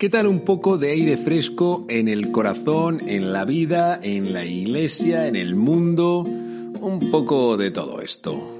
¿Qué tal un poco de aire fresco en el corazón, en la vida, en la iglesia, en el mundo? Un poco de todo esto.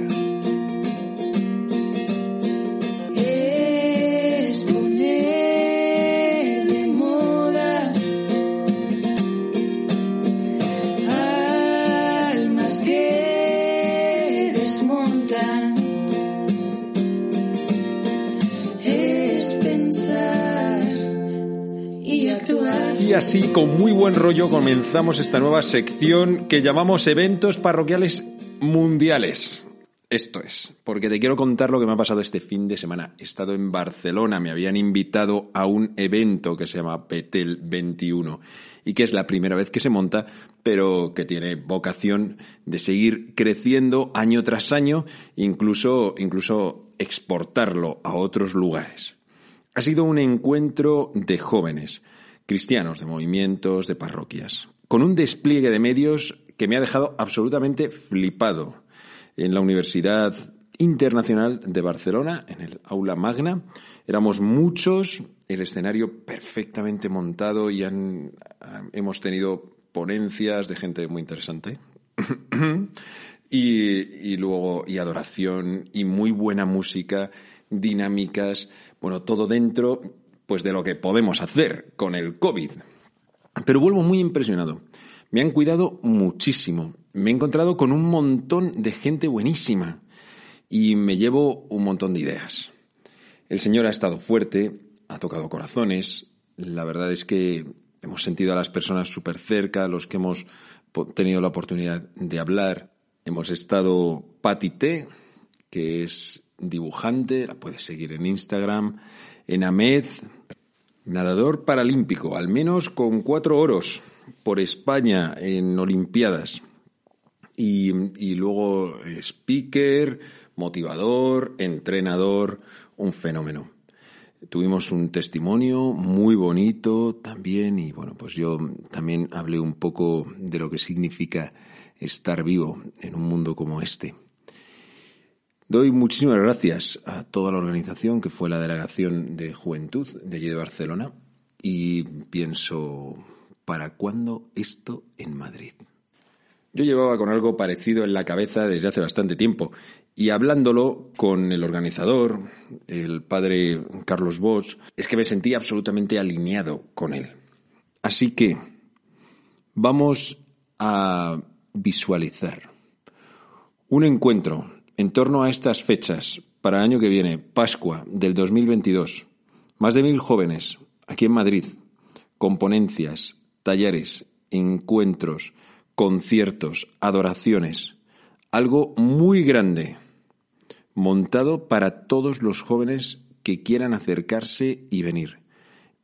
Y así, con muy buen rollo, comenzamos esta nueva sección que llamamos Eventos Parroquiales Mundiales. Esto es, porque te quiero contar lo que me ha pasado este fin de semana. He estado en Barcelona, me habían invitado a un evento que se llama Betel 21 y que es la primera vez que se monta, pero que tiene vocación de seguir creciendo año tras año, incluso, incluso exportarlo a otros lugares. Ha sido un encuentro de jóvenes, cristianos, de movimientos, de parroquias, con un despliegue de medios que me ha dejado absolutamente flipado. En la Universidad Internacional de Barcelona, en el aula magna, éramos muchos, el escenario perfectamente montado y han- hemos tenido ponencias de gente muy interesante. y, luego, y adoración, y muy buena música, dinámicas, bueno, todo dentro, pues de lo que podemos hacer con el COVID. Pero vuelvo muy impresionado. Me han cuidado muchísimo. Me he encontrado con un montón de gente buenísima y me llevo un montón de ideas. El Señor ha estado fuerte, ha tocado corazones. La verdad es que hemos sentido a las personas súper cerca, los que hemos tenido la oportunidad de hablar. Hemos estado Patti T, que es dibujante, la puedes seguir en Instagram, en Amed, nadador paralímpico, al menos con cuatro oros por España en Olimpiadas. Y, y luego speaker, motivador, entrenador, un fenómeno. Tuvimos un testimonio muy bonito también y bueno, pues yo también hablé un poco de lo que significa estar vivo en un mundo como este. Doy muchísimas gracias a toda la organización que fue la delegación de juventud de allí de Barcelona y pienso, ¿para cuándo esto en Madrid? Yo llevaba con algo parecido en la cabeza desde hace bastante tiempo y hablándolo con el organizador, el padre Carlos Bosch, es que me sentí absolutamente alineado con él. Así que vamos a visualizar un encuentro en torno a estas fechas para el año que viene, Pascua del 2022. Más de mil jóvenes aquí en Madrid, con ponencias, talleres, encuentros, conciertos, adoraciones. Algo muy grande, montado para todos los jóvenes que quieran acercarse y venir.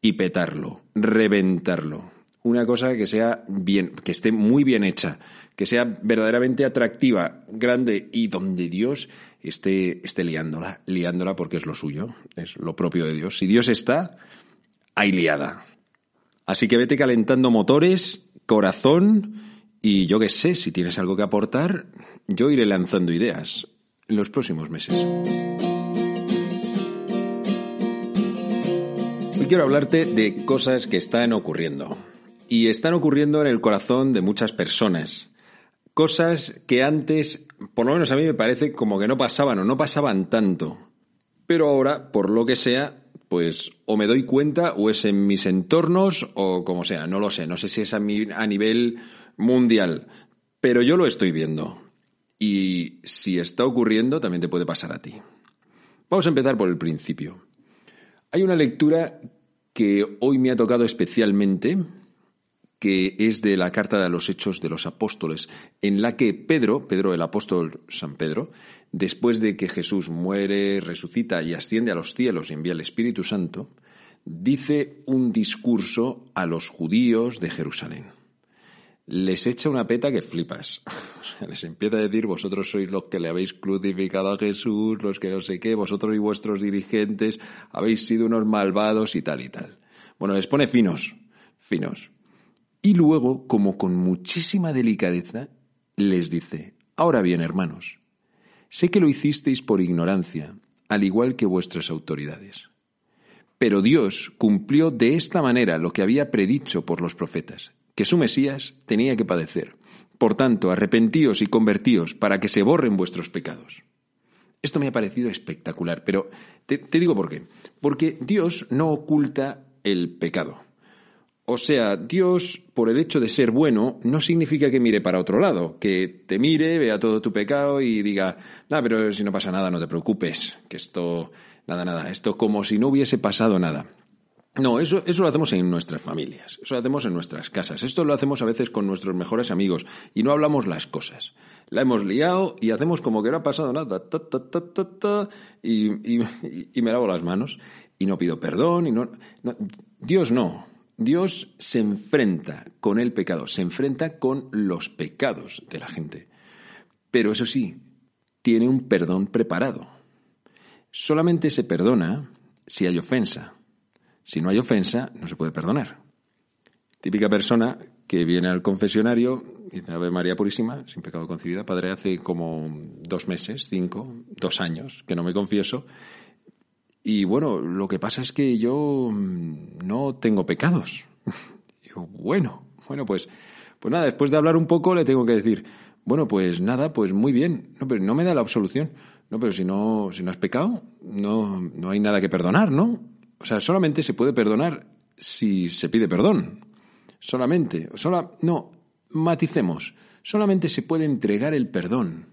Y petarlo, reventarlo. Una cosa que sea bien, que esté muy bien hecha, que sea verdaderamente atractiva, grande y donde Dios esté, esté liándola, liándola porque es lo suyo, es lo propio de Dios. Si Dios está, hay liada. Así que vete calentando motores, corazón y yo qué sé, si tienes algo que aportar, yo iré lanzando ideas en los próximos meses. Hoy quiero hablarte de cosas que están ocurriendo. Y están ocurriendo en el corazón de muchas personas. Cosas que antes, por lo menos a mí me parece como que no pasaban o no pasaban tanto. Pero ahora, por lo que sea, pues o me doy cuenta o es en mis entornos o como sea, no lo sé, no sé si es a, mi- a nivel mundial, pero yo lo estoy viendo. Y si está ocurriendo, también te puede pasar a ti. Vamos a empezar por el principio. Hay una lectura que hoy me ha tocado especialmente, que es de la carta de los Hechos de los Apóstoles, en la que Pedro, Pedro el apóstol San Pedro, después de que Jesús muere, resucita y asciende a los cielos y envía el Espíritu Santo, dice un discurso a los judíos de Jerusalén. Les echa una peta que flipas. les empieza a decir, vosotros sois los que le habéis crucificado a Jesús, los que no sé qué, vosotros y vuestros dirigentes habéis sido unos malvados y tal y tal. Bueno, les pone finos, finos. Y luego, como con muchísima delicadeza, les dice, ahora bien, hermanos, sé que lo hicisteis por ignorancia, al igual que vuestras autoridades. Pero Dios cumplió de esta manera lo que había predicho por los profetas, que su Mesías tenía que padecer. Por tanto, arrepentíos y convertíos para que se borren vuestros pecados. Esto me ha parecido espectacular, pero te, te digo por qué. Porque Dios no oculta el pecado. O sea, Dios, por el hecho de ser bueno, no significa que mire para otro lado, que te mire, vea todo tu pecado y diga, nada, pero si no pasa nada, no te preocupes, que esto, nada, nada, esto como si no hubiese pasado nada. No, eso, eso lo hacemos en nuestras familias, eso lo hacemos en nuestras casas, esto lo hacemos a veces con nuestros mejores amigos y no hablamos las cosas. La hemos liado y hacemos como que no ha pasado nada, y, y, me lavo las manos y no pido perdón y no Dios no. Dios se enfrenta con el pecado, se enfrenta con los pecados de la gente. Pero eso sí, tiene un perdón preparado. Solamente se perdona si hay ofensa. Si no hay ofensa, no se puede perdonar. Típica persona que viene al confesionario dice, Ave María Purísima, sin pecado concebida, Padre, hace como dos meses, cinco, dos años que no me confieso y bueno, lo que pasa es que yo mm, no tengo pecados. Bueno, bueno, pues, pues nada, después de hablar un poco le tengo que decir, bueno, pues nada, pues muy bien. No, pero no me da la absolución. No, pero si no, si no has pecado, no, no hay nada que perdonar, ¿no? O sea, solamente se puede perdonar si se pide perdón. Solamente. Sola, no, maticemos. Solamente se puede entregar el perdón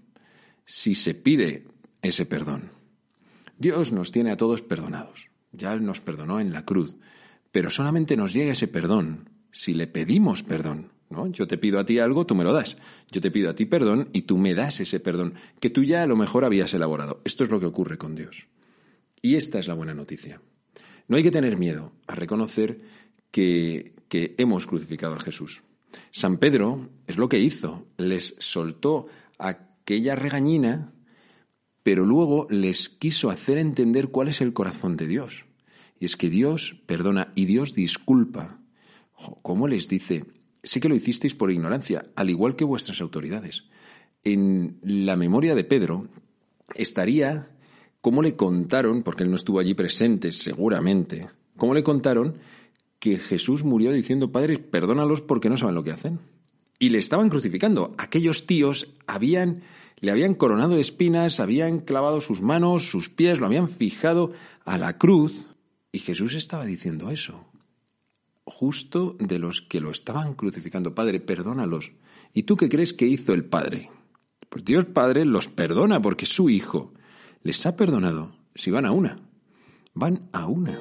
si se pide ese perdón. Dios nos tiene a todos perdonados. Ya nos perdonó en la cruz. Pero solamente nos llega ese perdón si le pedimos perdón. ¿no? Yo te pido a ti algo, tú me lo das. Yo te pido a ti perdón y tú me das ese perdón que tú ya a lo mejor habías elaborado. Esto es lo que ocurre con Dios. Y esta es la buena noticia. No hay que tener miedo a reconocer que, que hemos crucificado a Jesús. San Pedro es lo que hizo. Les soltó aquella regañina pero luego les quiso hacer entender cuál es el corazón de Dios. Y es que Dios perdona y Dios disculpa. ¿Cómo les dice? Sé que lo hicisteis por ignorancia, al igual que vuestras autoridades. En la memoria de Pedro estaría cómo le contaron, porque él no estuvo allí presente seguramente, cómo le contaron que Jesús murió diciendo, Padre, perdónalos porque no saben lo que hacen. Y le estaban crucificando. Aquellos tíos habían le habían coronado de espinas, habían clavado sus manos, sus pies, lo habían fijado a la cruz. Y Jesús estaba diciendo eso, justo de los que lo estaban crucificando. Padre, perdónalos. ¿Y tú qué crees que hizo el Padre? Pues Dios Padre los perdona porque su Hijo les ha perdonado si van a una. Van a una.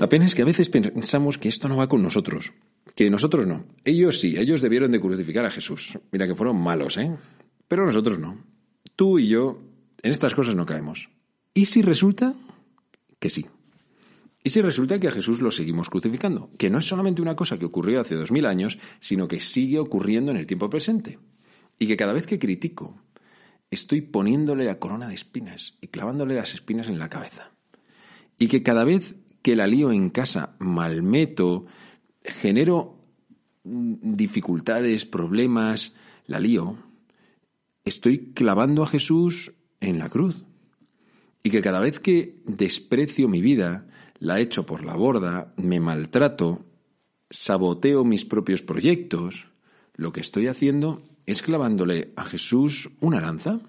La pena es que a veces pensamos que esto no va con nosotros, que nosotros no. Ellos sí, ellos debieron de crucificar a Jesús. Mira que fueron malos, ¿eh? Pero nosotros no. Tú y yo en estas cosas no caemos. ¿Y si resulta que sí? ¿Y si resulta que a Jesús lo seguimos crucificando? Que no es solamente una cosa que ocurrió hace dos mil años, sino que sigue ocurriendo en el tiempo presente. Y que cada vez que critico, estoy poniéndole la corona de espinas y clavándole las espinas en la cabeza. Y que cada vez que la lío en casa, malmeto, genero mm, dificultades, problemas, la lío, estoy clavando a Jesús en la cruz. Y que cada vez que desprecio mi vida, la echo por la borda, me maltrato, saboteo mis propios proyectos, lo que estoy haciendo es clavándole a Jesús una lanza.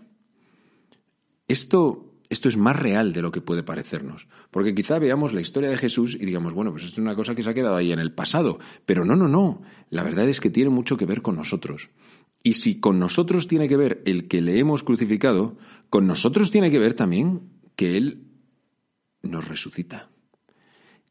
Esto esto es más real de lo que puede parecernos. Porque quizá veamos la historia de Jesús y digamos, bueno, pues esto es una cosa que se ha quedado ahí en el pasado. Pero no, no, no. La verdad es que tiene mucho que ver con nosotros. Y si con nosotros tiene que ver el que le hemos crucificado, con nosotros tiene que ver también que Él nos resucita.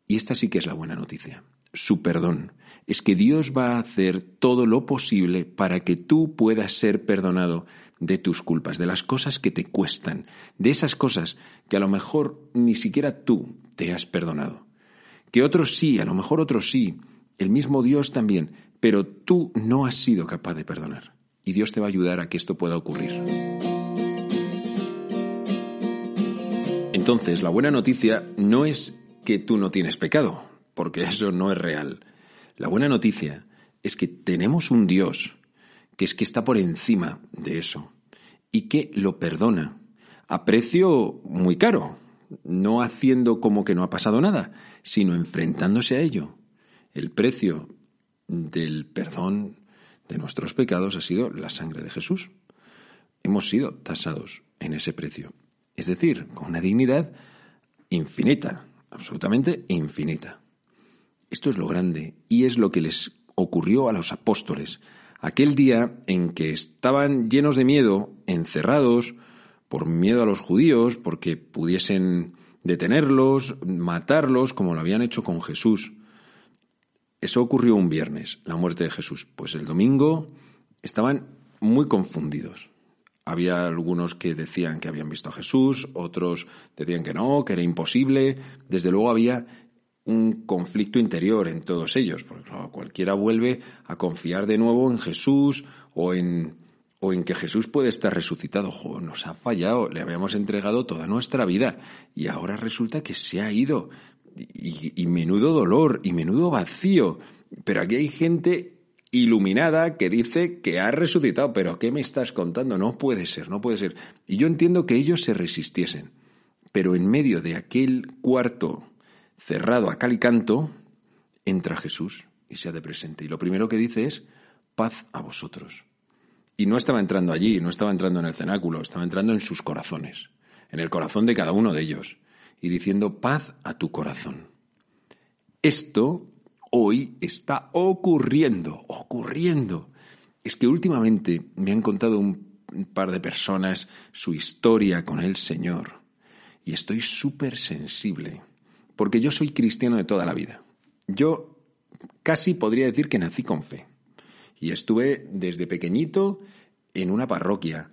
Y esta sí que es la buena noticia, su perdón. Es que Dios va a hacer todo lo posible para que tú puedas ser perdonado de tus culpas, de las cosas que te cuestan, de esas cosas que a lo mejor ni siquiera tú te has perdonado. Que otros sí, a lo mejor otros sí, el mismo Dios también, pero tú no has sido capaz de perdonar. Y Dios te va a ayudar a que esto pueda ocurrir. Entonces, la buena noticia no es que tú no tienes pecado, porque eso no es real. La buena noticia es que tenemos un Dios que es que está por encima de eso y que lo perdona a precio muy caro, no haciendo como que no ha pasado nada, sino enfrentándose a ello. El precio del perdón de nuestros pecados ha sido la sangre de Jesús. Hemos sido tasados en ese precio, es decir, con una dignidad infinita, absolutamente infinita. Esto es lo grande y es lo que les ocurrió a los apóstoles aquel día en que estaban llenos de miedo, encerrados, por miedo a los judíos, porque pudiesen detenerlos, matarlos, como lo habían hecho con Jesús. Eso ocurrió un viernes, la muerte de Jesús. Pues el domingo estaban muy confundidos. Había algunos que decían que habían visto a Jesús, otros decían que no, que era imposible. Desde luego había un conflicto interior en todos ellos, porque cualquiera vuelve a confiar de nuevo en Jesús o en, o en que Jesús puede estar resucitado. nos ha fallado, le habíamos entregado toda nuestra vida y ahora resulta que se ha ido. Y, y menudo dolor y menudo vacío. Pero aquí hay gente iluminada que dice que ha resucitado. Pero ¿qué me estás contando? No puede ser, no puede ser. Y yo entiendo que ellos se resistiesen. Pero en medio de aquel cuarto cerrado a cal y canto, entra Jesús y se ha de presente. Y lo primero que dice es, paz a vosotros. Y no estaba entrando allí, no estaba entrando en el cenáculo, estaba entrando en sus corazones, en el corazón de cada uno de ellos, y diciendo, paz a tu corazón. Esto hoy está ocurriendo, ocurriendo. Es que últimamente me han contado un par de personas su historia con el Señor, y estoy súper sensible porque yo soy cristiano de toda la vida. Yo casi podría decir que nací con fe. Y estuve desde pequeñito en una parroquia.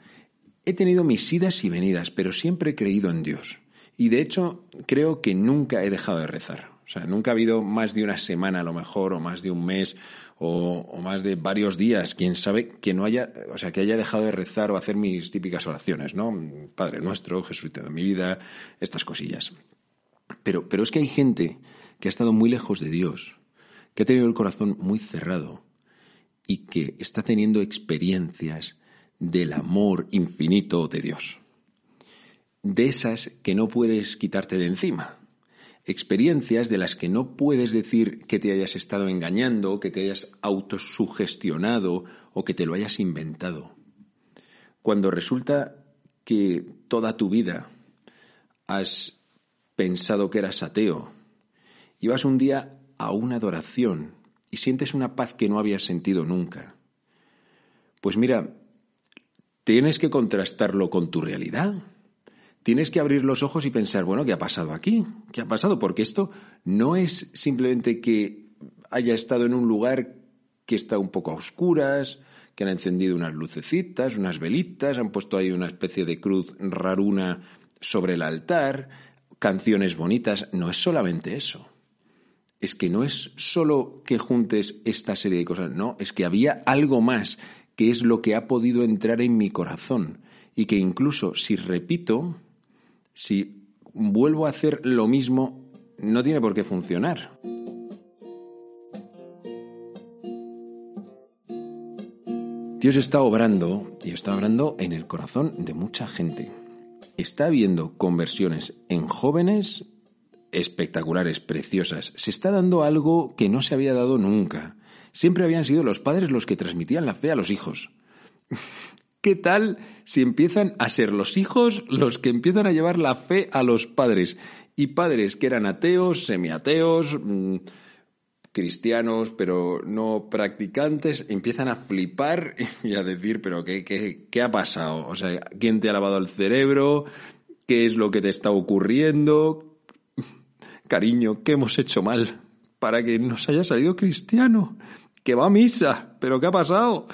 He tenido mis idas y venidas, pero siempre he creído en Dios. Y de hecho, creo que nunca he dejado de rezar. O sea, nunca ha habido más de una semana a lo mejor, o más de un mes, o, más de varios días, quién sabe, que no haya, o sea, que haya dejado de rezar o hacer mis típicas oraciones, ¿no? Padre nuestro, Jesús de mi vida, estas cosillas. Pero, pero es que hay gente que ha estado muy lejos de Dios, que ha tenido el corazón muy cerrado y que está teniendo experiencias del amor infinito de Dios. De esas que no puedes quitarte de encima. Experiencias de las que no puedes decir que te hayas estado engañando, que te hayas autosugestionado o que te lo hayas inventado. Cuando resulta que toda tu vida has pensado que eras ateo y vas un día a una adoración y sientes una paz que no habías sentido nunca. Pues mira, tienes que contrastarlo con tu realidad. Tienes que abrir los ojos y pensar, bueno, ¿qué ha pasado aquí? ¿Qué ha pasado? Porque esto no es simplemente que haya estado en un lugar que está un poco a oscuras, que han encendido unas lucecitas, unas velitas, han puesto ahí una especie de cruz raruna sobre el altar, canciones bonitas, no es solamente eso. Es que no es solo que juntes esta serie de cosas, no, es que había algo más que es lo que ha podido entrar en mi corazón y que incluso si repito, si vuelvo a hacer lo mismo, no tiene por qué funcionar. Dios está obrando y está obrando en el corazón de mucha gente está habiendo conversiones en jóvenes espectaculares, preciosas. Se está dando algo que no se había dado nunca. Siempre habían sido los padres los que transmitían la fe a los hijos. ¿Qué tal si empiezan a ser los hijos los que empiezan a llevar la fe a los padres? Y padres que eran ateos, semiateos, mm, cristianos, pero no practicantes, empiezan a flipar y a decir, pero ¿qué, qué, qué ha pasado? O sea, ¿quién te ha lavado el cerebro? ¿Qué es lo que te está ocurriendo? cariño, qué hemos hecho mal para que nos haya salido cristiano, que va a misa, pero ¿qué ha pasado?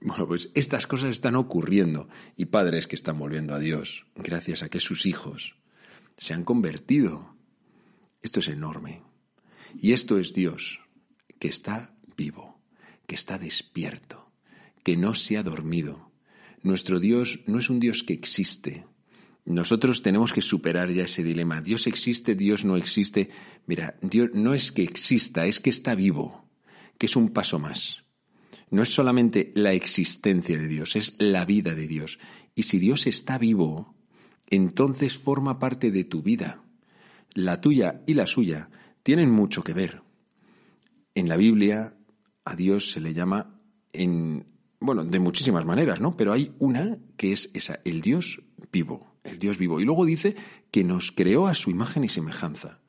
Bueno, pues estas cosas están ocurriendo y padres que están volviendo a Dios gracias a que sus hijos se han convertido. Esto es enorme. Y esto es Dios, que está vivo, que está despierto, que no se ha dormido. Nuestro Dios no es un Dios que existe. Nosotros tenemos que superar ya ese dilema. Dios existe, Dios no existe. Mira, Dios no es que exista, es que está vivo, que es un paso más. No es solamente la existencia de Dios, es la vida de Dios. Y si Dios está vivo, entonces forma parte de tu vida. La tuya y la suya tienen mucho que ver. En la Biblia a Dios se le llama en bueno, de muchísimas maneras, ¿no? Pero hay una que es esa, el Dios vivo, el Dios vivo. Y luego dice que nos creó a su imagen y semejanza.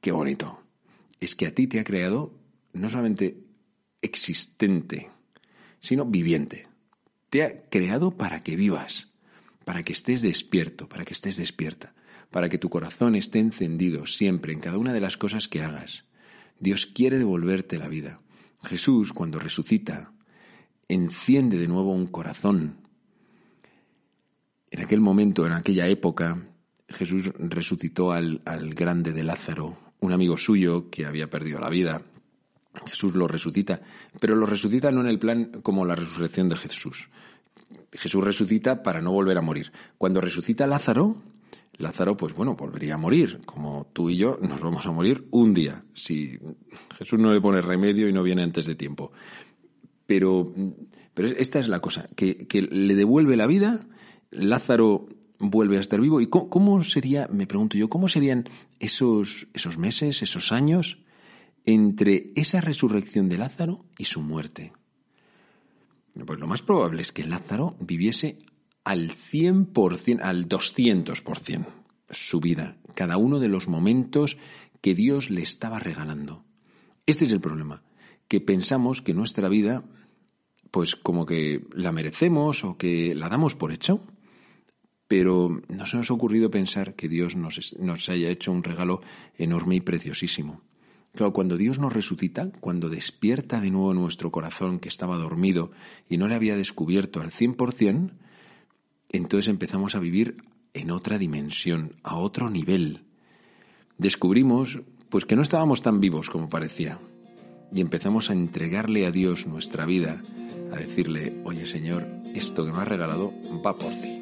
Qué bonito. Es que a ti te ha creado no solamente existente, sino viviente. Te ha creado para que vivas, para que estés despierto, para que estés despierta para que tu corazón esté encendido siempre en cada una de las cosas que hagas. Dios quiere devolverte la vida. Jesús, cuando resucita, enciende de nuevo un corazón. En aquel momento, en aquella época, Jesús resucitó al, al grande de Lázaro, un amigo suyo que había perdido la vida. Jesús lo resucita, pero lo resucita no en el plan como la resurrección de Jesús. Jesús resucita para no volver a morir. Cuando resucita Lázaro, Lázaro, pues bueno, volvería a morir, como tú y yo nos vamos a morir un día, si Jesús no le pone remedio y no viene antes de tiempo. Pero, pero esta es la cosa, que, le devuelve la vida, Lázaro vuelve a estar vivo. ¿Y cómo, sería, me pregunto yo, cómo serían esos, esos meses, esos años entre esa resurrección de Lázaro y su muerte? Pues lo más probable es que Lázaro viviese al 100%, al 200% su vida, cada uno de los momentos que Dios le estaba regalando. Este es el problema, que pensamos que nuestra vida, pues como que la merecemos o que la damos por hecho, pero no se nos ha ocurrido pensar que Dios nos, nos haya hecho un regalo enorme y preciosísimo. Claro, cuando Dios nos resucita, cuando despierta de nuevo nuestro corazón que estaba dormido y no le había descubierto al 100%, entonces empezamos a vivir en otra dimensión, a otro nivel. Descubrimos pues que no estábamos tan vivos como parecía y empezamos a entregarle a Dios nuestra vida, a decirle, "Oye, Señor, esto que me has regalado va por ti."